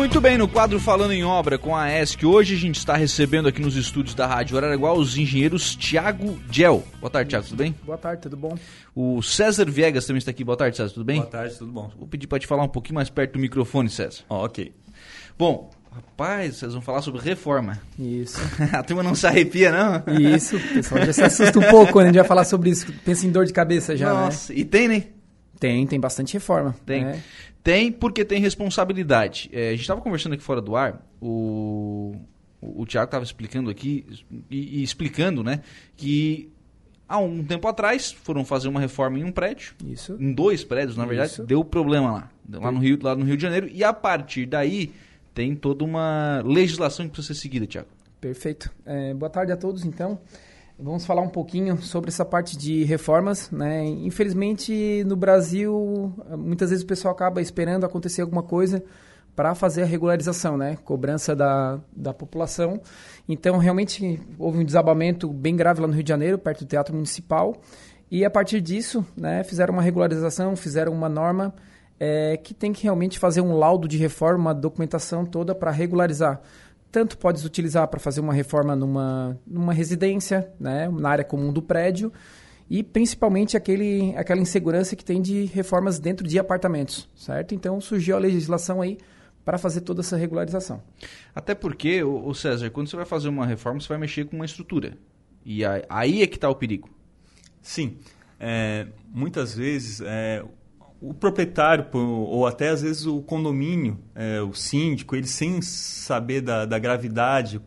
Muito bem, no quadro Falando em Obra com a ESC, hoje a gente está recebendo aqui nos estúdios da Rádio Araranguá os engenheiros Tiago Gel. Boa tarde, Tiago, tudo bem? Boa tarde, tudo bom? O César Viegas também está aqui. Boa tarde, César, tudo bem? Boa tarde, tudo bom. Vou pedir para te falar um pouquinho mais perto do microfone, César. Oh, ok. Bom, rapaz, vocês vão falar sobre reforma. Isso. a turma não se arrepia, não? Isso, o pessoal já se assusta um pouco quando a gente vai falar sobre isso. Pensa em dor de cabeça já, Nossa, né? e tem, né? Tem, tem bastante reforma. Tem. né? Tem porque tem responsabilidade. É, a gente estava conversando aqui fora do ar, o, o, o Tiago estava explicando aqui, e, e explicando, né, que há um tempo atrás foram fazer uma reforma em um prédio, Isso. em dois prédios, na verdade, Isso. deu problema lá, lá no, Rio, lá no Rio de Janeiro, e a partir daí tem toda uma legislação que precisa ser seguida, Tiago. Perfeito. É, boa tarde a todos, então. Vamos falar um pouquinho sobre essa parte de reformas, né? Infelizmente, no Brasil, muitas vezes o pessoal acaba esperando acontecer alguma coisa para fazer a regularização, né? Cobrança da, da população. Então, realmente, houve um desabamento bem grave lá no Rio de Janeiro, perto do Teatro Municipal. E, a partir disso, né, fizeram uma regularização, fizeram uma norma é, que tem que realmente fazer um laudo de reforma, uma documentação toda para regularizar tanto podes utilizar para fazer uma reforma numa, numa residência, né, na área comum do prédio, e principalmente aquele, aquela insegurança que tem de reformas dentro de apartamentos, certo? Então surgiu a legislação aí para fazer toda essa regularização. Até porque, o, César, quando você vai fazer uma reforma, você vai mexer com uma estrutura. E aí, aí é que está o perigo. Sim. É, muitas vezes é, o proprietário ou até às vezes o condomínio, é, o síndico, ele sem saber da, da gravidade,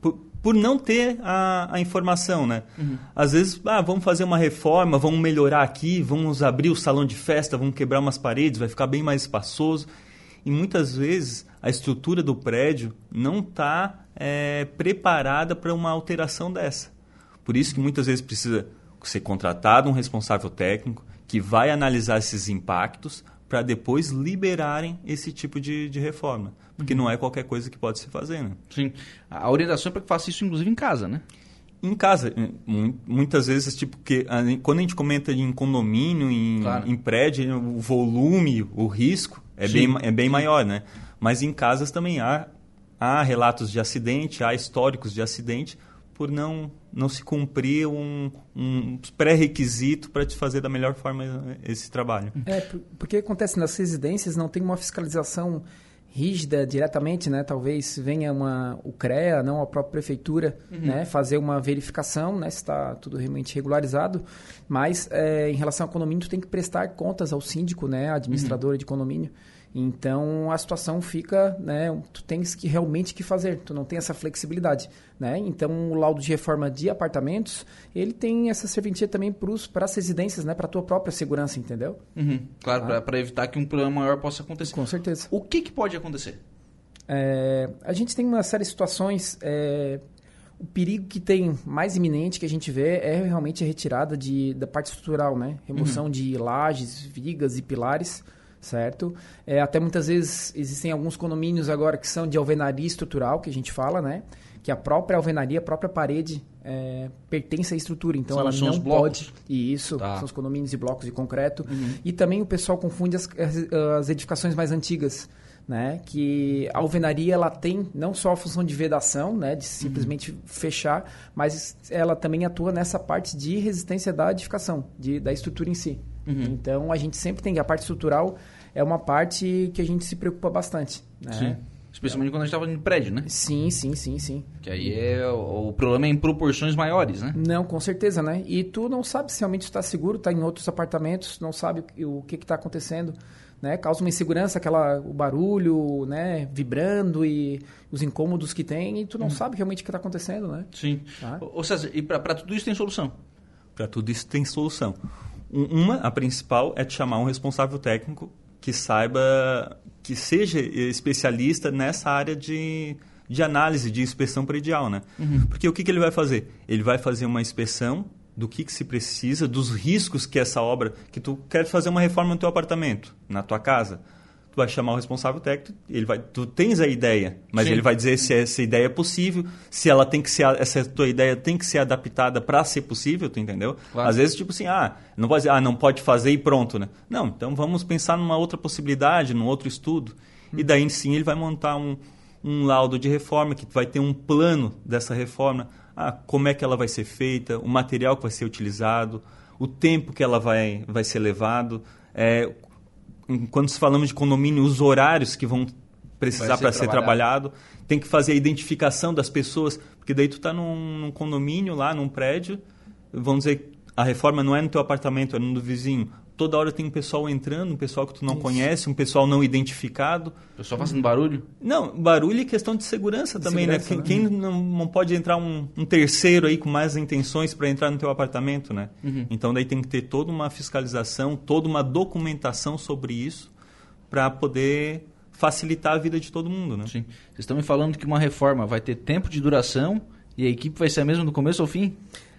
por, por, não ter a, a informação, né? Uhum. Às vezes, ah, vamos fazer uma reforma, vamos melhorar aqui, vamos abrir o salão de festa, vamos quebrar umas paredes, vai ficar bem mais espaçoso. E muitas vezes a estrutura do prédio não está é, preparada para uma alteração dessa. Por isso que muitas vezes precisa ser contratado um responsável técnico, que vai analisar esses impactos para depois liberarem esse tipo de, de reforma. Porque uhum. não é qualquer coisa que pode se fazer, né? Sim. A orientação é para que faça isso, inclusive, em casa, né? Em casa. Muitas vezes, tipo, que, quando a gente comenta em condomínio, em, claro. em prédio, o volume, o risco é bem, é bem maior, né? Mas em casas também há, há relatos de acidente, há históricos de acidente, por não, não se cumprir um, um pré-requisito para te fazer da melhor forma esse trabalho. É, porque acontece nas residências não tem uma fiscalização rígida diretamente, né? Talvez venha uma, o CREA, não a própria prefeitura, uhum. né? Fazer uma verificação, né? Se está tudo realmente regularizado. Mas é, em relação ao condomínio, tu tem que prestar contas ao síndico, né? A administradora uhum. de condomínio. Então a situação fica, né, tu tens que realmente que fazer, tu não tem essa flexibilidade, né? Então o laudo de reforma de apartamentos, ele tem essa serventia também para as residências, né, para a tua própria segurança, entendeu? Uhum, claro, ah. para evitar que um problema maior possa acontecer. Com certeza. O que, que pode acontecer? É, a gente tem uma série de situações é, o perigo que tem mais iminente que a gente vê é realmente a retirada de, da parte estrutural, né? Remoção uhum. de lajes, vigas e pilares certo? É, até muitas vezes existem alguns condomínios agora que são de alvenaria estrutural, que a gente fala, né? Que a própria alvenaria, a própria parede é, pertence à estrutura, então são, ela são não pode. E isso, tá. são os condomínios de blocos de concreto. Uhum. E também o pessoal confunde as, as edificações mais antigas. Né, que a alvenaria ela tem não só a função de vedação, né, de simplesmente uhum. fechar, mas ela também atua nessa parte de resistência da edificação, de, da estrutura em si. Uhum. Então a gente sempre tem a parte estrutural é uma parte que a gente se preocupa bastante. Né? Sim. Especialmente quando a gente estava em prédio, né? Sim, sim, sim, sim. Que aí é o, problema é em proporções maiores, né? Não, com certeza, né? E tu não sabe se realmente está seguro, está em outros apartamentos, não sabe o, o que está acontecendo, né? Causa uma insegurança, aquela o barulho, né? Vibrando e os incômodos que tem e tu não hum. sabe realmente o que está acontecendo, né? Sim. Tá? Ou seja, e para tudo isso tem solução? Para tudo isso tem solução. Uma, a principal, é te chamar um responsável técnico que saiba, que seja especialista nessa área de, de análise, de inspeção predial, né? Uhum. Porque o que, que ele vai fazer? Ele vai fazer uma inspeção do que, que se precisa, dos riscos que essa obra, que tu quer fazer uma reforma no teu apartamento, na tua casa, tu vai chamar o responsável técnico, ele vai, tu tens a ideia, mas Sim. ele vai dizer se essa ideia é possível, se ela tem que ser, essa tua ideia tem que ser adaptada para ser possível, tu entendeu? Claro. Às vezes tipo assim, ah, não pode ah, não pode fazer e pronto, né? Não, então vamos pensar numa outra possibilidade, num outro estudo. E daí sim ele vai montar um, um laudo de reforma, que vai ter um plano dessa reforma. Ah, como é que ela vai ser feita, o material que vai ser utilizado, o tempo que ela vai, vai ser levado. É, quando falamos de condomínio, os horários que vão precisar para ser trabalhado. Tem que fazer a identificação das pessoas, porque daí tu está num, num, condomínio lá, num prédio, vamos dizer, a reforma não é no teu apartamento, é no do vizinho toda hora tem um pessoal entrando, um pessoal que tu não Isso. conhece, um pessoal não identificado. O pessoal fazendo barulho? Não, barulho é questão de segurança também, né? segurança, né? Quem, né? quem não, não, pode entrar um, um, terceiro aí com mais intenções para entrar no teu apartamento, né? Uhum. Então daí tem que ter toda uma fiscalização, toda uma documentação sobre isso para poder facilitar a vida de todo mundo, né? Sim. Vocês estão me falando que uma reforma vai ter tempo de duração e a equipe vai ser a mesma do começo ao fim?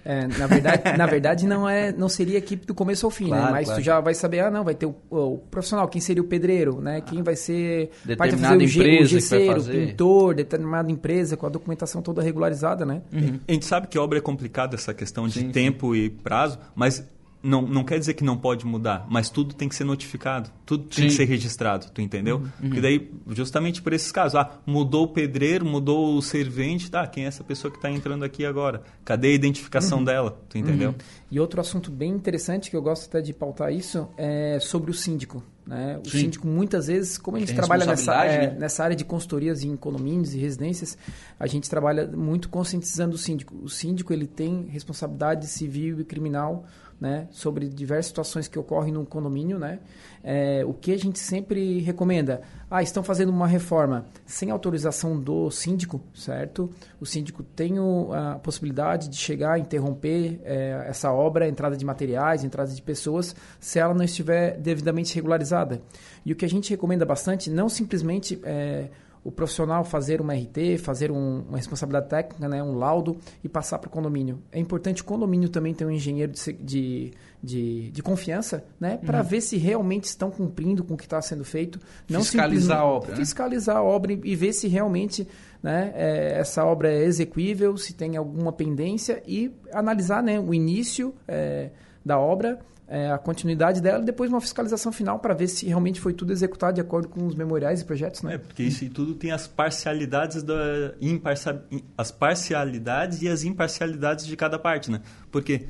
É, na verdade, na verdade não é, não seria equipe do começo ao fim, né? claro, né? Mas claro. tu já vai saber, ah, não, vai ter o, o, profissional, quem seria o pedreiro, né? Quem vai ser determinada vai fazer empresa o, gesseiro, o pintor, determinada empresa com a documentação toda regularizada, né? Uhum. A gente sabe que obra é complicada essa questão de sim, tempo sim. e prazo, mas não, não quer dizer que não pode mudar, mas tudo tem que ser notificado, tudo tem Sim. que ser registrado, tu entendeu? Uhum. Porque daí, justamente por esses casos, ah, mudou o pedreiro, mudou o servente, tá, quem é essa pessoa que está entrando aqui agora? Cadê a identificação uhum. dela, tu entendeu? Uhum. E outro assunto bem interessante, que eu gosto até de pautar isso, é sobre o síndico. Né? O Sim. síndico, muitas vezes, como a gente trabalha nessa, é, né? nessa área de consultorias em condomínios e residências, a gente trabalha muito conscientizando o síndico. O síndico ele tem responsabilidade civil e criminal né, sobre diversas situações que ocorrem no condomínio, né? É, o que a gente sempre recomenda? Ah, estão fazendo uma reforma sem autorização do síndico, certo? O síndico tem a possibilidade de chegar, interromper é, essa obra, entrada de materiais, entrada de pessoas, se ela não estiver devidamente regularizada. E o que a gente recomenda bastante, não simplesmente é, o profissional fazer uma RT, fazer um, uma responsabilidade técnica, né, um laudo e passar para o condomínio. É importante o condomínio também ter um engenheiro de, de, de, de confiança, né, para uhum. ver se realmente estão cumprindo com o que está sendo feito. Não fiscalizar a obra. Né? Fiscalizar né? a obra e, e, ver se realmente né, é, essa obra é execuível, se tem alguma pendência e analisar né, o início é, da obra é, a continuidade dela e depois uma fiscalização final para ver se realmente foi tudo executado de acordo com os memoriais e projetos, né? É, porque isso e tudo tem as parcialidades da imparcial, as parcialidades e as imparcialidades de cada parte, né? Porque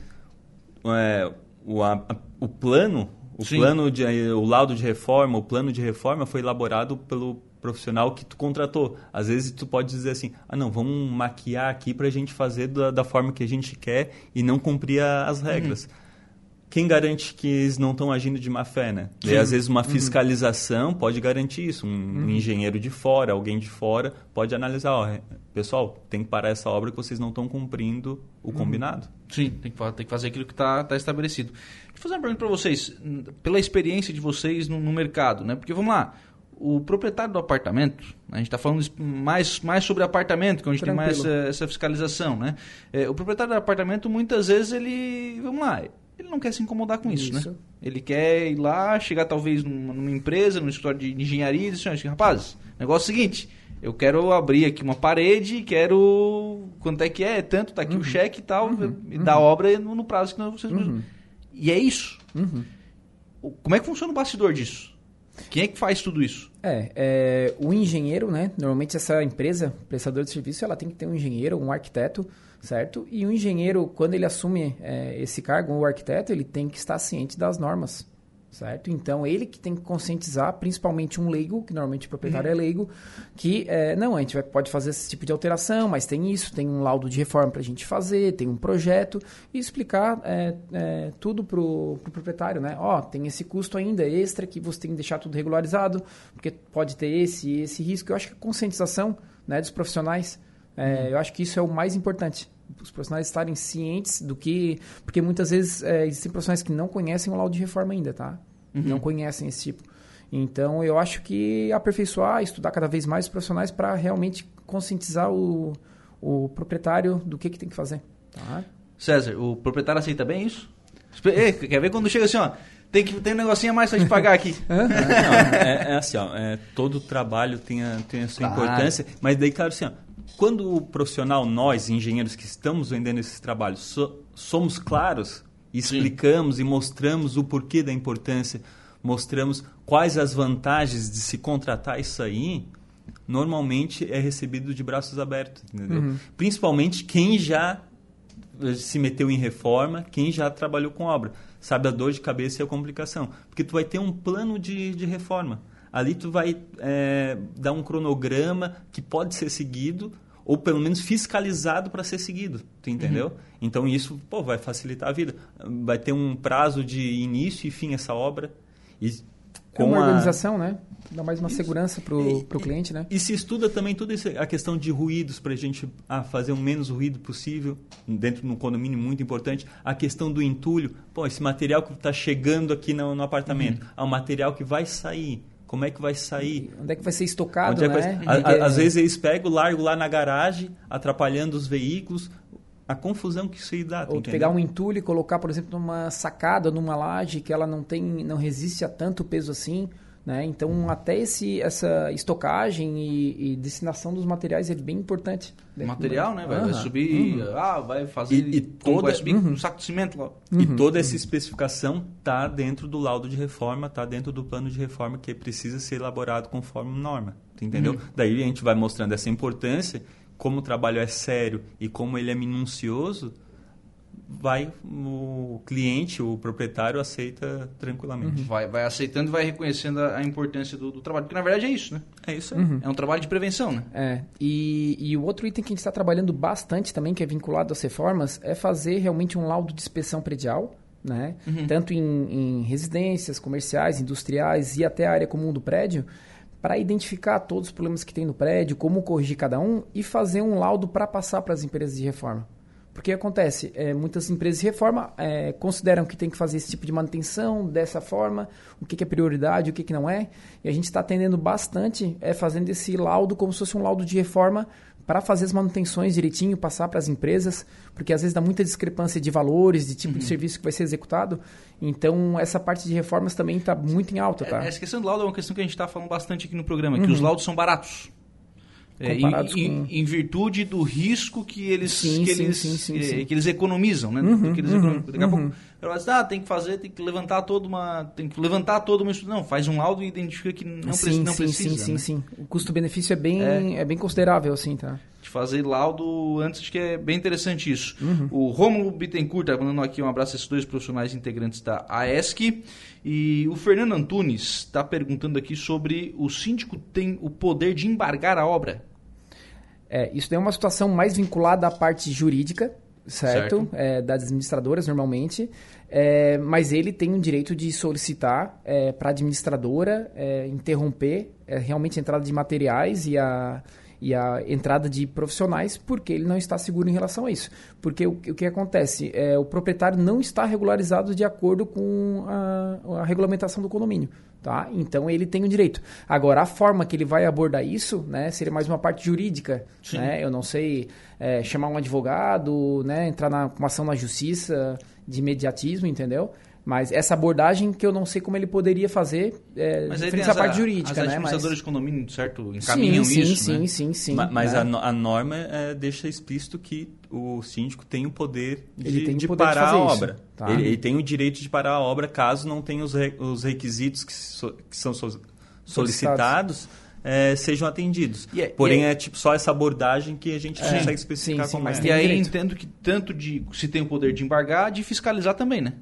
é, o, a, o plano, o Sim. plano de o laudo de reforma, o plano de reforma foi elaborado pelo profissional que tu contratou. Às vezes tu pode dizer assim, ah não, vamos maquiar aqui para a gente fazer da, da, forma que a gente quer e não cumprir a, as regras. Uhum quem garante que eles não estão agindo de má fé, né? E às vezes uma uhum. fiscalização uhum. pode garantir isso. Um, uhum. um, engenheiro de fora, alguém de fora, pode analisar, ó, pessoal, tem que parar essa obra que vocês não estão cumprindo o uhum. combinado. Sim, tem que, tem que fazer aquilo que está tá estabelecido. Deixa eu fazer uma pergunta para vocês, pela experiência de vocês no, no mercado, né? Porque vamos lá, o proprietário do apartamento, a gente está falando mais, mais sobre apartamento, que é onde Tranquilo. tem mais essa, essa fiscalização, né? É, o proprietário do apartamento, muitas vezes, ele, vamos lá, ele não quer se incomodar com isso, né? isso, né? Ele quer ir lá, chegar talvez numa, numa empresa, num escritório de engenharia e dizer assim, rapaz, negócio é o seguinte, eu quero abrir aqui uma parede, quero... Quanto é que é? Tanto, tá aqui uhum. o cheque e tal, uhum. e da uhum. obra no, no, prazo que vocês... Uhum. E é isso. Uhum. Como é que funciona o bastidor disso? Quem é que faz tudo isso? É, é, o engenheiro, né? Normalmente essa empresa, prestador de serviço, ela tem que ter um engenheiro, um arquiteto, certo? E o engenheiro, quando ele assume é, esse cargo, o arquiteto, ele tem que estar ciente das normas, certo? Então, ele que tem que conscientizar, principalmente um leigo, que normalmente o proprietário uhum. é leigo, que, é, não, a gente vai, pode fazer esse tipo de alteração, mas tem isso, tem um laudo de reforma para a gente fazer, tem um projeto, e explicar é, é, tudo para o pro proprietário, né? Ó, tem esse custo ainda extra que você tem que deixar tudo regularizado, porque pode ter esse e esse risco. Eu acho que a conscientização né, dos profissionais é, uhum. Eu acho que isso é o mais importante. Os profissionais estarem cientes do que. Porque muitas vezes é, existem profissionais que não conhecem o laudo de reforma ainda, tá? Uhum. Não conhecem esse tipo. Então, eu acho que aperfeiçoar, estudar cada vez mais os profissionais para realmente conscientizar o, o proprietário do que, que tem que fazer. Tá? César, o proprietário aceita bem isso? Ei, quer ver quando chega assim, ó, tem que tem um negocinho a mais pra gente pagar aqui. Não, é, é, assim, ó, é, todo trabalho tem a, tem a sua claro. importância, mas daí, claro, assim, ó, quando o profissional, nós, engenheiros que estamos vendendo esses trabalhos, so, somos claros, explicamos Sim. e mostramos o porquê da importância, mostramos quais as vantagens de se contratar isso aí, normalmente é recebido de braços abertos, entendeu? Uhum. Principalmente quem já se meteu em reforma, quem já trabalhou com obra, sabe a dor de cabeça e a complicação, porque tu vai ter um plano de, de reforma. Ali tu vai é, dar um cronograma que pode ser seguido ou pelo menos fiscalizado para ser seguido, tu entendeu? Uhum. Então isso pô, vai facilitar a vida. Vai ter um prazo de início e fim essa obra e com é uma organização, a... né? Dá mais uma Isso. segurança para o cliente, né? E se estuda também toda a questão de ruídos para a gente ah, fazer o menos ruído possível dentro de um condomínio muito importante. A questão do entulho. Pô, esse material que está chegando aqui no, no apartamento. Uhum. É um material que vai sair. Como é que vai sair? Onde é que vai ser estocado, é né? Vai... A, às vezes eles pegam, largam lá na garagem, atrapalhando os veículos a confusão que isso aí dá. Ou pegar um entulho e colocar, por exemplo, numa sacada, numa laje que ela não tem, não resiste a tanto peso assim. Né? Então, até esse, essa estocagem e, e destinação dos materiais é bem importante. Material, né? Vai, uhum. vai subir, uhum. ah, vai fazer. E, e toda, vai subir uhum. um saco de cimento lá. E uhum. toda essa especificação está dentro do laudo de reforma, está dentro do plano de reforma que precisa ser elaborado conforme norma. Entendeu? Uhum. Daí a gente vai mostrando essa importância, como o trabalho é sério e como ele é minucioso vai o cliente, o proprietário aceita tranquilamente. Uhum. Vai, vai aceitando e vai reconhecendo a, a importância do, do, trabalho. Porque na verdade é isso, né? É isso aí. Uhum. É um trabalho de prevenção, né? É. E, e o outro item que a gente está trabalhando bastante também, que é vinculado às reformas, é fazer realmente um laudo de inspeção predial, né? Uhum. Tanto em, em residências, comerciais, industriais e até a área comum do prédio, para identificar todos os problemas que tem no prédio, como corrigir cada um e fazer um laudo para passar para as empresas de reforma. Porque acontece, é, muitas empresas de reforma é, consideram que tem que fazer esse tipo de manutenção dessa forma, o que, que é prioridade, o que, que não é. E a gente está atendendo bastante é, fazendo esse laudo como se fosse um laudo de reforma para fazer as manutenções direitinho, passar para as empresas, porque às vezes dá muita discrepância de valores, de tipo uhum. de serviço que vai ser executado. Então, essa parte de reformas também está muito em alta. Tá? É, essa questão do laudo é uma questão que a gente está falando bastante aqui no programa, uhum. que os laudos são baratos. É, em, com... em, virtude do risco que eles, sim, que, sim, eles sim, é, que eles economizam, né? Uhum, que eles uhum, economizam. Daqui a pouco, ela diz, ah, tem que fazer, tem que levantar toda uma, tem que levantar toda uma não, faz um laudo e identifica que não, precisa, não precisa. Sim, sim, né? sim, O custo-benefício é bem, é. é. bem considerável, assim, tá? De fazer laudo antes, acho que é bem interessante isso. Uhum. O Romulo Bittencourt está mandando aqui um abraço a esses dois profissionais integrantes da AESC. E o Fernando Antunes está perguntando aqui sobre o síndico tem o poder de embargar a obra. É, isso é uma situação mais vinculada à parte jurídica, certo? certo. É, das administradoras, normalmente. É, mas ele tem o direito de solicitar é, para a administradora é, interromper é, realmente a entrada de materiais e a, e a entrada de profissionais, porque ele não está seguro em relação a isso. Porque o, o que acontece? É, o proprietário não está regularizado de acordo com a, a regulamentação do condomínio. Tá? Então ele tem o direito. Agora, a forma que ele vai abordar isso, né, seria mais uma parte jurídica. Né? Eu não sei é, chamar um advogado, né, entrar na uma ação na justiça de imediatismo, entendeu? Mas essa abordagem que eu não sei como ele poderia fazer é, mas essa parte jurídica, as né? administradoras mas... de condomínio, certo, encaminham sim, isso, sim, né? Sim, sim, sim. Mas, mas né? a, a, norma é, deixa explícito que o síndico tem o poder de, tem de poder parar de a obra. Tá. Ele, ele, tem o direito de parar a obra caso não tenha os, re, os requisitos que, so, que são so, solicitados. É, sejam atendidos. É, Porém, é, é, tipo só essa abordagem que a gente é, consegue especificar sim, sim, como é. E aí entendo que tanto de se tem o poder de embargar, de fiscalizar também, né?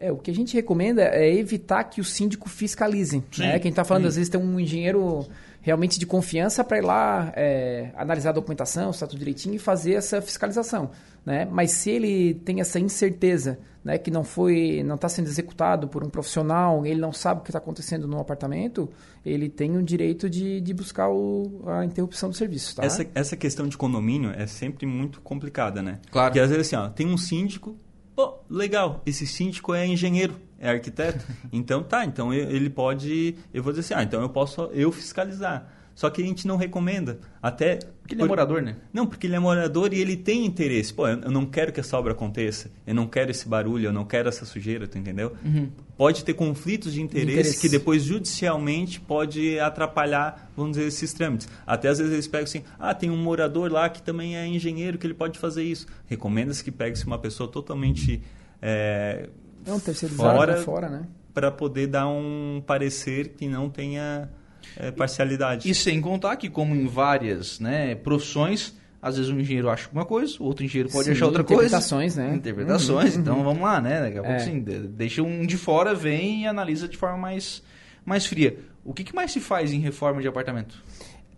É, o que a gente recomenda é evitar que o síndico fiscalize. Sim, né? Quem está falando, sim. às vezes, tem um engenheiro realmente de confiança para ir lá é, analisar a documentação, está tudo direitinho e fazer essa fiscalização. Né? Mas se ele tem essa incerteza né, que não foi, não está sendo executado por um profissional, ele não sabe o que está acontecendo no apartamento, ele tem o direito de, de buscar o, a interrupção do serviço. Tá? Essa, essa questão de condomínio é sempre muito complicada, né? Claro. Porque às vezes assim, ó, tem um síndico Pô, legal, esse síndico é engenheiro, é arquiteto. Então tá, então ele pode, eu vou dizer assim, ah, então eu posso eu fiscalizar. Só que a gente não recomenda. Até. Porque ele é morador, né? Não, porque ele é morador e ele tem interesse. Pô, eu não quero que essa obra aconteça. Eu não quero esse barulho, eu não quero essa sujeira, tu entendeu? Uhum. Pode ter conflitos de interesse, interesse, que depois judicialmente pode atrapalhar, vamos dizer, esses trâmites. Até às vezes eles pegam assim: ah, tem um morador lá que também é engenheiro que ele pode fazer isso. Recomenda-se que pegue-se uma pessoa totalmente. É, não, terceirizado fora, fora, né? para poder dar um parecer que não tenha é, parcialidade. E sem contar que, como em várias né, profissões, às vezes um engenheiro acha uma coisa, o outro engenheiro pode Sim, achar outra coisa. interpretações, né? Interpretações, Uhum, então vamos lá, né? Daqui a pouco É. sim, de- deixa um de fora, vem e analisa de forma mais, mais fria. O que, que mais se faz em reforma de apartamento?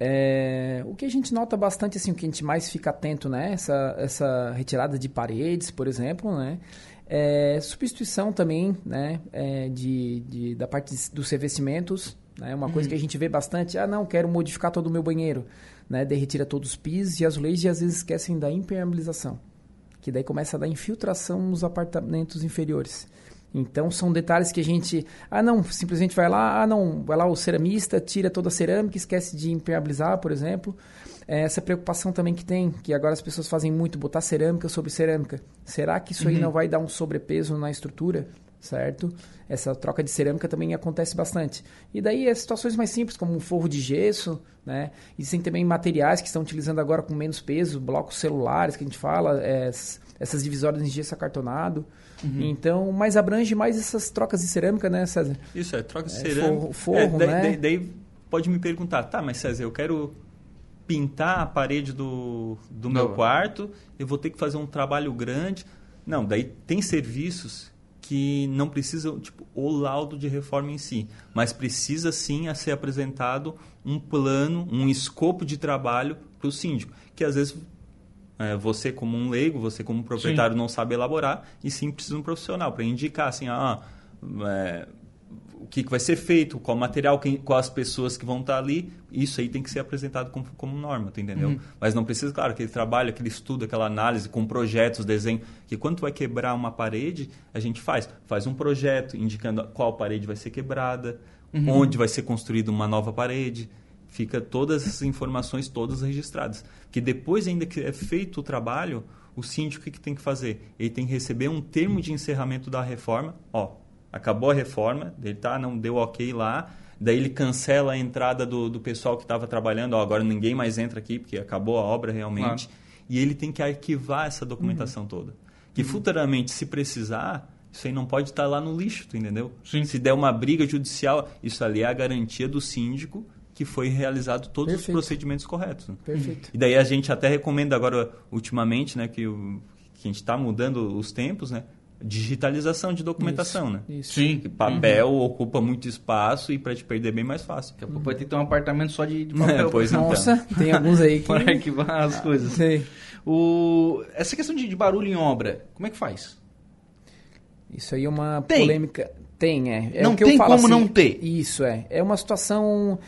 É, o que a gente nota bastante, assim, o que a gente mais fica atento, né? Essa, essa retirada de paredes, por exemplo, né? É, substituição também, né? É, de, de- da parte dos revestimentos, né? Uma coisa que a gente vê bastante, ah, não, quero modificar todo o meu banheiro, né? Daí retira todos os pisos e azulejos e às vezes esquecem da impermeabilização, que daí começa a dar infiltração nos apartamentos inferiores. Então são detalhes que a gente, ah não, simplesmente vai lá, ah não, vai lá o ceramista, tira toda a cerâmica, esquece de impermeabilizar, por exemplo. É, Essa preocupação também que tem, que agora as pessoas fazem muito, botar cerâmica sobre cerâmica. Será que isso aí não vai dar um sobrepeso na estrutura? Certo? Essa troca de cerâmica também acontece bastante. E daí as situações mais simples, como um forro de gesso, né? Existem também materiais que estão utilizando agora com menos peso, blocos celulares que a gente fala, é, essas divisórias em gesso acartonado. Então, mas abrange mais essas trocas de cerâmica, né, César? Isso, é troca de É, cerâmica. forro- forro, É, daí, né? daí- daí pode me perguntar, tá, mas César, eu quero pintar a parede do, do meu quarto, eu vou ter que fazer um trabalho grande. Não, daí tem serviços que não precisam, tipo, o laudo de reforma em si, mas precisa sim a ser apresentado um plano, um escopo de trabalho para o síndico, que às vezes é, você como um leigo, você como proprietário não sabe elaborar e sim precisa de um profissional para indicar assim, ah, é, que, que vai ser feito, qual material, quem, quais as pessoas que vão estar ali, isso aí tem que ser apresentado como, como norma, tu entendeu? Mas não precisa, claro, aquele trabalho, aquele estudo, aquela análise com projetos, desenho, que quando vai quebrar uma parede, a gente faz, faz um projeto indicando qual parede vai ser quebrada, onde vai ser construída uma nova parede, fica todas essas informações todas registradas. Que depois ainda que é feito o trabalho, o síndico o que, que tem que fazer? Ele tem que receber um termo de encerramento da reforma, ó, acabou a reforma, ele tá, não deu ok lá, daí ele cancela a entrada do, do pessoal que estava trabalhando, ó, agora ninguém mais entra aqui porque acabou a obra realmente, e ele tem que arquivar essa documentação toda. Que futuramente, se precisar, isso aí não pode estar lá no lixo, tu entendeu? Sim. Se der uma briga judicial, isso ali é a garantia do síndico que foi realizado todos Perfeito. os procedimentos corretos. Perfeito. E daí a gente até recomenda agora, ultimamente, né, que, o, que a gente está mudando os tempos, né? Digitalização de documentação, né? Isso. Sim. Que papel ocupa muito espaço e para te perder é bem mais fácil. Daqui a pouco vai ter que ter um apartamento só de, de papel. É, pois então. Nossa, tem alguns aí que... Para arquivar as coisas. Sei. O... Essa questão de, de barulho em obra, como é que faz? Isso aí é uma Tem. polêmica. Tem, é. é Não o que tem eu falo, como assim, não ter. Isso, é. É uma situação...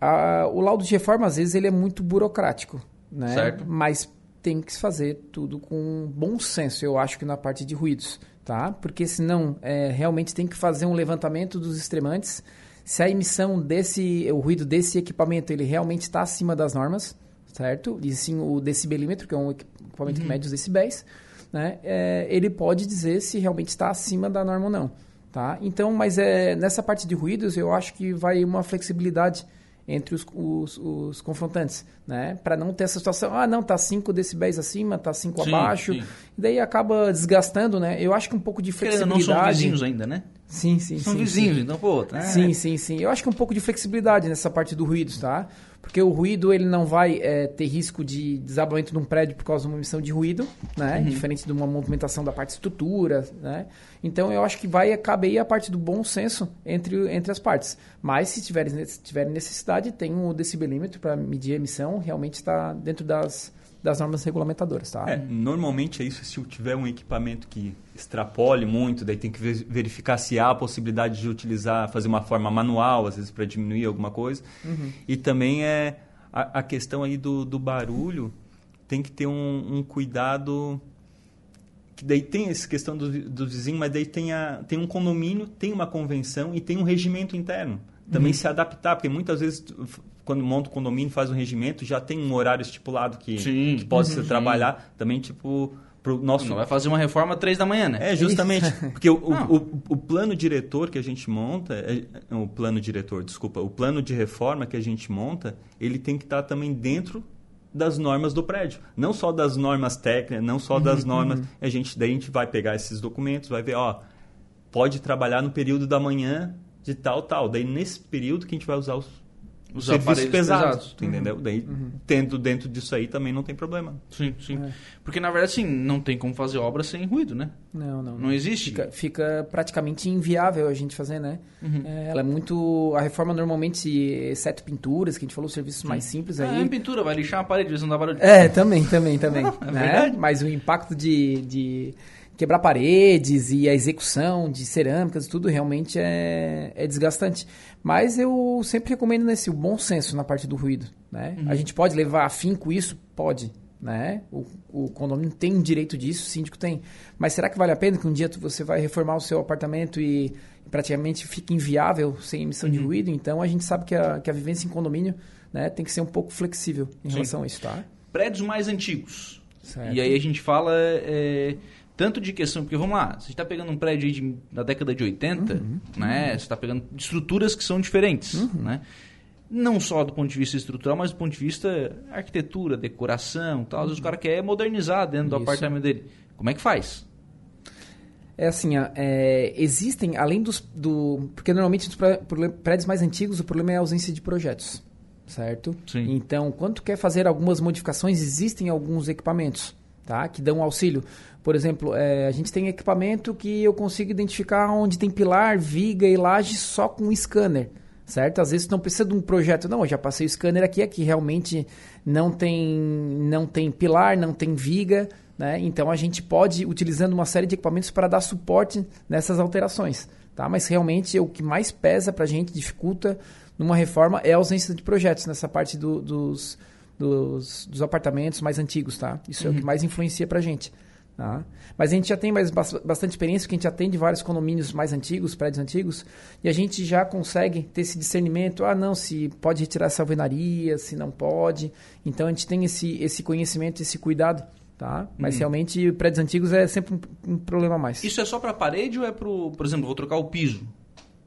a- o laudo de reforma, às vezes, ele é muito burocrático, né? Certo. Mas tem que fazer tudo com bom senso, eu acho que na parte de ruídos, tá? Porque senão, é, realmente tem que fazer um levantamento dos extremantes. Se a emissão desse, o ruído desse equipamento, ele realmente está acima das normas, certo? E sim o decibelímetro, que é um equipamento que mede os decibéis, né? É, ele pode dizer se realmente está acima da norma ou não, tá? Então, mas é, nessa parte de ruídos, eu acho que vai uma flexibilidade entre os, os, os confrontantes, né? Para não ter essa situação, ah, não, tá 5 decibéis acima, tá 5 Sim, abaixo, sim. e daí acaba desgastando, né? Eu acho que um pouco de Querendo ou não flexibilidade... são vizinhos ainda, né? Sim, sim, São sim, vizinhos, sim. então, pô, tá. Sim, sim, sim. Eu acho que um pouco de flexibilidade nessa parte do ruído, tá? Porque o ruído ele não vai é, ter risco de desabamento de um prédio por causa de uma emissão de ruído, né? Diferente de uma movimentação da parte estrutura, né? Então eu acho que vai caber aí a parte do bom senso entre, entre as partes. Mas se tiver, se tiver necessidade, tem o decibelímetro para medir a emissão, realmente está dentro das, das normas regulamentadoras, tá? É, normalmente é isso se tiver um equipamento que extrapole muito, daí tem que ver- verificar se há a possibilidade de utilizar, fazer uma forma manual, às vezes para diminuir alguma coisa. E também é a, a questão aí do, do barulho, tem que ter um, um cuidado que daí tem essa questão do, do vizinho, mas daí tem, a, tem um condomínio, tem uma convenção e tem um regimento interno. Também se adaptar, porque muitas vezes quando monta o condomínio, faz um regimento, já tem um horário estipulado que, Sim. que pode Uhum. se trabalhar. Também, tipo, pro nosso... Não vai fazer uma reforma às três da manhã, né? É, justamente. Porque o, o, o, o plano diretor que a gente monta, é- o plano diretor, desculpa, o plano de reforma que a gente monta, ele tem que estar também dentro das normas do prédio. Não só das normas técnicas, não só das normas. A gente, daí a gente vai pegar esses documentos, vai ver, ó, pode trabalhar no período da manhã de tal, tal. Daí, nesse período que a gente vai usar os os serviços pesados, pesados. entendeu? Uhum. Daí, uhum. tendo dentro disso aí também não tem problema. Sim, sim. É. Porque, na verdade, assim, não tem como fazer obra sem ruído, né? Não, não. Não, não. existe. Fica, fica, praticamente inviável a gente fazer, né? Uhum. É, ela é muito... A reforma, normalmente, exceto pinturas, que a gente falou, serviços sim. mais simples aí... É, é pintura, vai lixar a parede, não dá barulho. É, também, também, também. é né? verdade. Mas o impacto de... de quebrar paredes e a execução de cerâmicas, tudo realmente é, é desgastante. Mas eu sempre recomendo nesse o bom senso na parte do ruído. Né? Uhum. A gente pode levar a fim com isso? Pode. Né? O, o condomínio tem direito disso, o síndico tem. Mas será que vale a pena que um dia você vai reformar o seu apartamento e praticamente fica inviável sem emissão uhum. de ruído? Então a gente sabe que a, que a vivência em condomínio né, tem que ser um pouco flexível em Sim. relação a isso. Tá? Prédios mais antigos. Certo. E aí a gente fala. É tanto de questão, porque vamos lá, você está pegando um prédio de, da década de 80, uhum, né? Uhum. Você está pegando estruturas que são diferentes, uhum. né? Não só do ponto de vista estrutural, mas do ponto de vista arquitetura, decoração, tal. Às vezes o cara quer modernizar dentro Isso. do apartamento dele. Como é que faz? É assim, é, existem, além dos... Do, porque normalmente nos prédios mais antigos o problema é a ausência de projetos, certo? Sim. Então, quando tu quer fazer algumas modificações, existem alguns equipamentos tá? que dão auxílio. Por exemplo, é, a gente tem equipamento que eu consigo identificar onde tem pilar, viga e laje só com um scanner, certo? Às vezes não precisa de um projeto, não, eu já passei o scanner aqui, aqui realmente não tem, não tem pilar, não tem viga, né? Então a gente pode, utilizando uma série de equipamentos para dar suporte nessas alterações, tá? Mas realmente o que mais pesa para a gente, dificulta numa reforma, é a ausência de projetos nessa parte do, dos, dos, dos, apartamentos mais antigos, tá? Isso uhum. é o que uhum. mais influencia para a gente. Tá? Mas a gente já tem mais, bastante experiência, porque a gente atende vários condomínios mais antigos, prédios antigos, e a gente já consegue ter esse discernimento, ah, não, se pode retirar essa alvenaria, se não pode. Então a gente tem esse, esse conhecimento, esse cuidado. Tá? Mas uhum. realmente prédios antigos é sempre um, um problema a mais. Isso é só para parede ou é para, por exemplo, vou trocar o piso?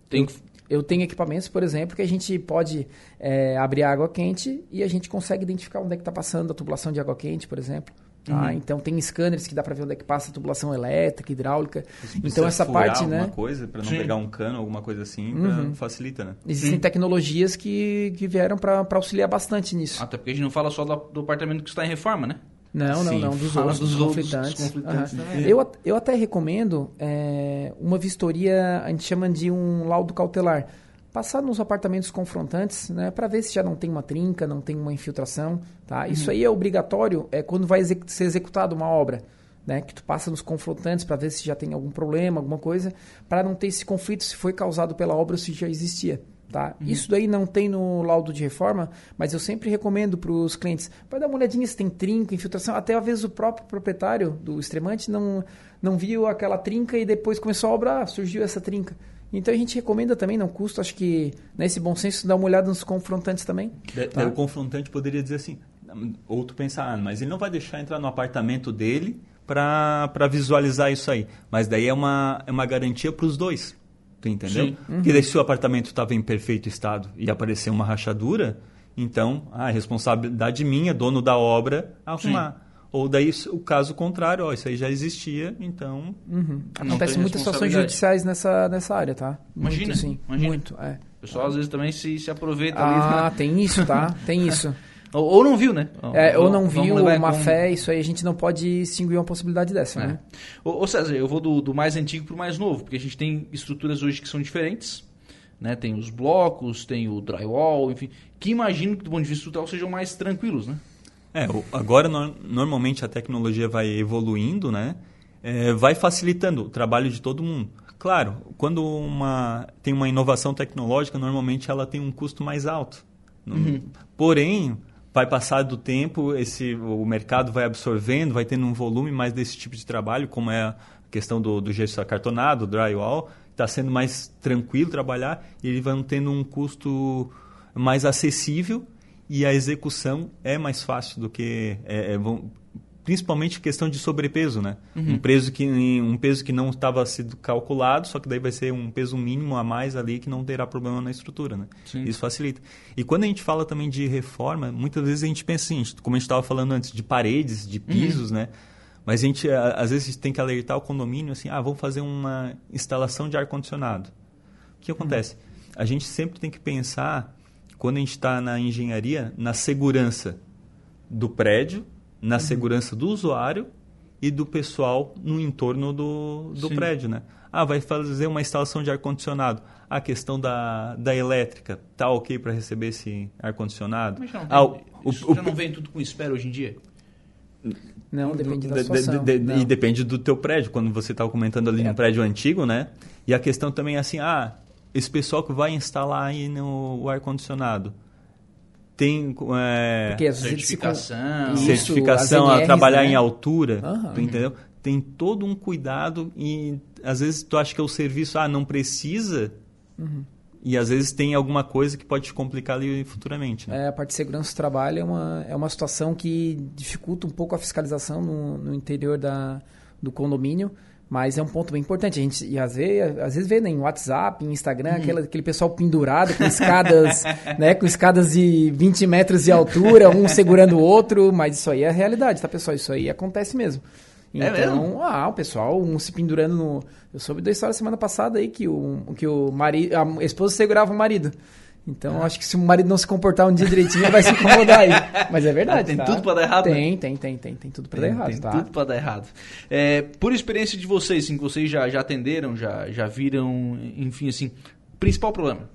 Tem eu, eu tenho equipamentos, por exemplo, que a gente pode é, abrir água quente e a gente consegue identificar onde é que está passando a tubulação de água quente, por exemplo. Tá? Uhum. Então tem scanners que dá para ver onde é que passa a tubulação elétrica, hidráulica. então essa parte, alguma né? coisa para não Sim. pegar um cano, alguma coisa assim, uhum. facilita, né? Existem Sim. tecnologias que, que vieram para auxiliar bastante nisso. Até porque a gente não fala só do, do apartamento que está em reforma, né? Não, não, Sim, não, dos outros, dos, dos conflitantes. Dos conflitantes uhum. eu, eu até recomendo é, uma vistoria, a gente chama de um laudo cautelar passar nos apartamentos confrontantes, né, para ver se já não tem uma trinca, não tem uma infiltração, tá? Uhum. Isso aí é obrigatório é quando vai exec ser executada uma obra, né, que tu passa nos confrontantes para ver se já tem algum problema, alguma coisa, para não ter esse conflito se foi causado pela obra ou se já existia. Tá? Uhum. Isso daí não tem no laudo de reforma, mas eu sempre recomendo para os clientes, vai dar uma olhadinha se tem trinca, infiltração, até às vezes o próprio proprietário do extremante não, não viu aquela trinca e depois começou a obrar, surgiu essa trinca. Então a gente recomenda também, não custa, acho que nesse bom senso, dar uma olhada nos confrontantes também. tá? O confrontante poderia dizer assim, ou tu pensar, ah, mas ele não vai deixar entrar no apartamento dele para visualizar isso aí. Mas daí é uma, é uma garantia para os dois. Tu entendeu? Sim. Uhum. Porque daí, se o apartamento estava em perfeito estado e aparecer uma rachadura, então a ah, responsabilidade minha, dono da obra, arrumar. Sim. Ou daí o caso contrário, ó, isso aí já existia, então. Uhum. Acontece muitas situações judiciais nessa, nessa área, tá? Imagina, muito, sim. Imagina. Muito, é. O pessoal às vezes também se, se aproveita ah, ali. Ah, tem isso, tá? Tem isso. Ou, ou, não viu, né? É, ou não viu, uma como... fé, isso aí a gente não pode extinguir uma possibilidade dessa, é. né? Ô, ô César, eu vou do, do mais antigo para o mais novo, porque a gente tem estruturas hoje que são diferentes. Né? Tem os blocos, tem o drywall, enfim, que imagino que do ponto de vista estrutural sejam mais tranquilos, né? É, agora no, normalmente a tecnologia vai evoluindo, né? É, vai facilitando o trabalho de todo mundo. Claro, quando uma, tem uma inovação tecnológica, normalmente ela tem um custo mais alto. Uhum. Porém, vai passar do tempo, esse, o mercado vai absorvendo, vai tendo um volume mais desse tipo de trabalho, como é a questão do, do gesso acartonado, drywall, está sendo mais tranquilo trabalhar e eles vão tendo um custo mais acessível e a execução é mais fácil do que é, é, principalmente questão de sobrepeso, né? Uhum. Um peso que um peso que não estava sendo calculado, só que daí vai ser um peso mínimo a mais ali que não terá problema na estrutura, né? Sim. Isso facilita. E quando a gente fala também de reforma, muitas vezes a gente pensa assim, como a gente estava falando antes, de paredes, de pisos, uhum. né? Mas a gente, às vezes, tem que alertar o condomínio assim, ah, vamos fazer uma instalação de ar-condicionado. O que acontece? A gente sempre tem que pensar, quando a gente está na engenharia, na segurança do prédio, na uhum. segurança do usuário e do pessoal no entorno do, do prédio, né? Ah, vai fazer uma instalação de ar-condicionado. A questão da, da elétrica, tá ok para receber esse ar-condicionado? Mas não, ah, o, o, o, não vem tudo com espera hoje em dia? Não, depende da situação. De, de, não. E depende do teu prédio. Quando você estava comentando ali é. no prédio antigo, né? E a questão também é assim, ah, esse pessoal que vai instalar aí no ar-condicionado tem é, Porque, certificação, se... certificação a trabalhar né? em altura, uhum. tu entendeu? Tem todo um cuidado e às vezes tu acha que é o serviço, ah, não precisa, uhum. E às vezes tem alguma coisa que pode te complicar ali futuramente. Né? É, a parte de segurança do trabalho é uma, é uma situação que dificulta um pouco a fiscalização no, no interior da, do condomínio. Mas é um ponto bem importante. A gente e às vezes, às vezes vê né, em WhatsApp, em Instagram, aquela, aquele pessoal pendurado com escadas, né, com escadas de 20 metros de altura, um segurando o outro, mas isso aí é a realidade, tá, pessoal? Isso aí acontece mesmo. É então, é ah, o pessoal, um se pendurando no. Eu soube da história semana passada aí que o, que o marido. A esposa segurava o marido. Então, ah. acho que se o marido não se comportar um dia direitinho, ele vai se incomodar aí. Mas é verdade. Ah, tem tá? tudo para dar errado? Tem, né? tem, tem, tem. Tem tudo para dar errado. Tem tá? tudo para dar errado. É, por experiência de vocês, assim, que vocês já, já atenderam, já, já viram, enfim, assim, principal problema?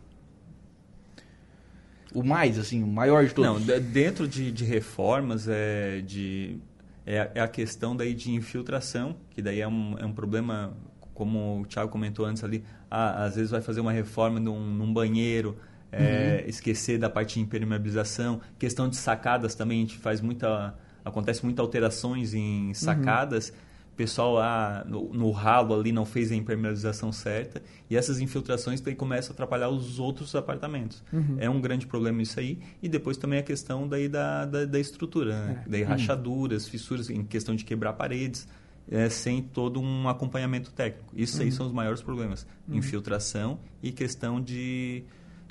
O mais, assim, o maior de todos? Não, dentro de, de reformas, é de é, é a questão daí de infiltração, que daí é um, é um problema, como o Thiago comentou antes ali, ah, às vezes vai fazer uma reforma num, num banheiro, é, uhum. esquecer da parte de impermeabilização, questão de sacadas também, a gente faz muita, acontece muitas alterações em sacadas, uhum pessoal lá no, no, ralo ali não fez a impermeabilização certa e essas infiltrações daí começam a atrapalhar os outros apartamentos. Uhum. É um grande problema isso aí. E depois também a questão daí da, da, da estrutura, né? é. daí uhum. rachaduras, fissuras em questão de quebrar paredes. É, sem todo um acompanhamento técnico. Isso uhum. aí são os maiores problemas. Uhum. Infiltração e questão de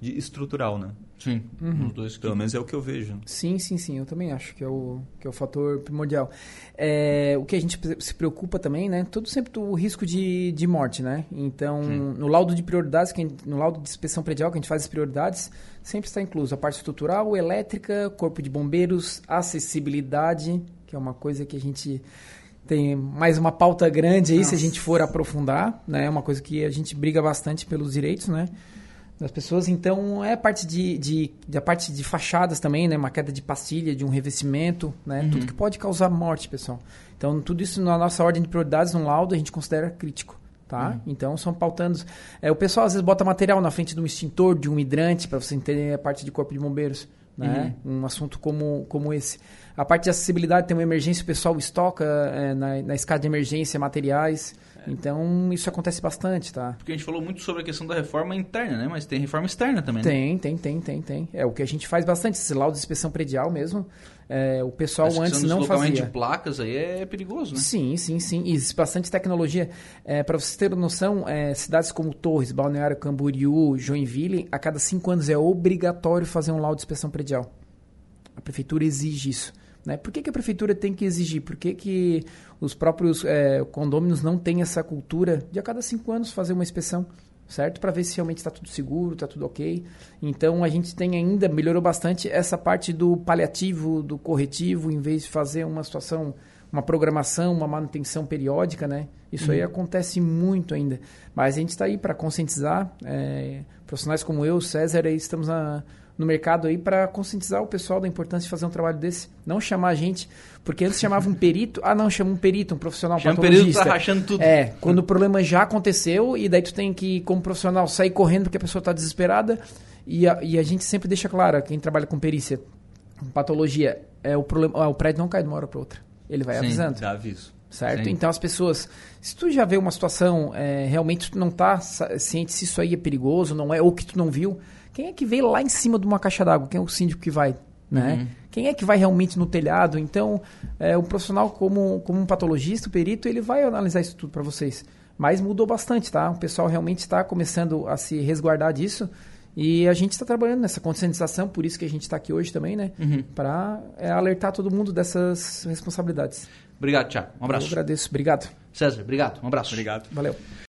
de estrutural, né? Sim, uhum. os dois. Pelo menos é o que eu vejo. Sim, sim, sim. Eu também acho que é o, que é o fator primordial. É, o que a gente se preocupa também, né? Todo sempre o risco de, de morte, né? Então, sim. no laudo de prioridades, que no laudo de inspeção predial que a gente faz as prioridades, sempre está incluso a parte estrutural, elétrica, corpo de bombeiros, acessibilidade, que é uma coisa que a gente tem mais uma pauta grande aí Nossa. se a gente for aprofundar, né? É uma coisa que a gente briga bastante pelos direitos, né? Das pessoas. Então, é parte de, de, de, a parte de fachadas também, né? Uma queda de pastilha, de um revestimento, né? Uhum. Tudo que pode causar morte, pessoal. Então, tudo isso na nossa ordem de prioridades, no laudo, a gente considera crítico. Tá? Uhum. Então são pautando. É, o pessoal às vezes bota material na frente de um extintor, de um hidrante, para você entender a parte de corpo de bombeiros. Né? Uhum. Um assunto como, como esse. A parte de acessibilidade tem uma emergência, o pessoal estoca é, na, na escada de emergência materiais. Então, isso acontece bastante, tá? Porque a gente falou muito sobre a questão da reforma interna, né? Mas tem reforma externa também, né? Tem, tem, tem, tem, tem. É o que a gente faz bastante, esse laudo de inspeção predial mesmo. É, o pessoal antes não fazia. de placas aí é perigoso, né? Sim, sim, sim. E bastante tecnologia. É, Para vocês terem noção, é, cidades como Torres, Balneário Camboriú, Joinville, a cada cinco anos é obrigatório fazer um laudo de inspeção predial. A prefeitura exige isso. Né? Por que, que a prefeitura tem que exigir? Por que, que os próprios é, condôminos não têm essa cultura de a cada cinco anos fazer uma inspeção? Certo? Para ver se realmente está tudo seguro, está tudo ok. Então a gente tem ainda, melhorou bastante essa parte do paliativo, do corretivo, em vez de fazer uma situação, uma programação, uma manutenção periódica, né? Isso uhum. aí acontece muito ainda. Mas a gente está aí para conscientizar, é, profissionais como eu, César, aí estamos na, no mercado aí para conscientizar o pessoal da importância de fazer um trabalho desse. Não chamar a gente, porque antes chamava um perito, ah não, chama um perito, um profissional chama patologista. Um perito, tá rachando tudo. É, quando o problema já aconteceu e daí tu tem que, como profissional, sair correndo porque a pessoa está desesperada e a, e a gente sempre deixa claro, quem trabalha com perícia, com patologia, é o problema, ah, o prédio não cai de uma hora para outra. Ele vai Sim, avisando. Dá aviso. Certo? Sim. Então as pessoas, se tu já vê uma situação, é, realmente tu não está ciente se isso aí é perigoso, não é, ou que tu não viu, quem é que vem lá em cima de uma caixa d'água? Quem é o síndico que vai? Né? Uhum. Quem é que vai realmente no telhado? Então, é, o profissional, como, como um patologista, o perito, ele vai analisar isso tudo para vocês. Mas mudou bastante, tá? O pessoal realmente está começando a se resguardar disso. E a gente está trabalhando nessa conscientização, por isso que a gente está aqui hoje também, né? Uhum. Para é, alertar todo mundo dessas responsabilidades. Obrigado, Tiago. Um abraço. Eu agradeço. Obrigado. César, obrigado. Um abraço. Obrigado. Valeu.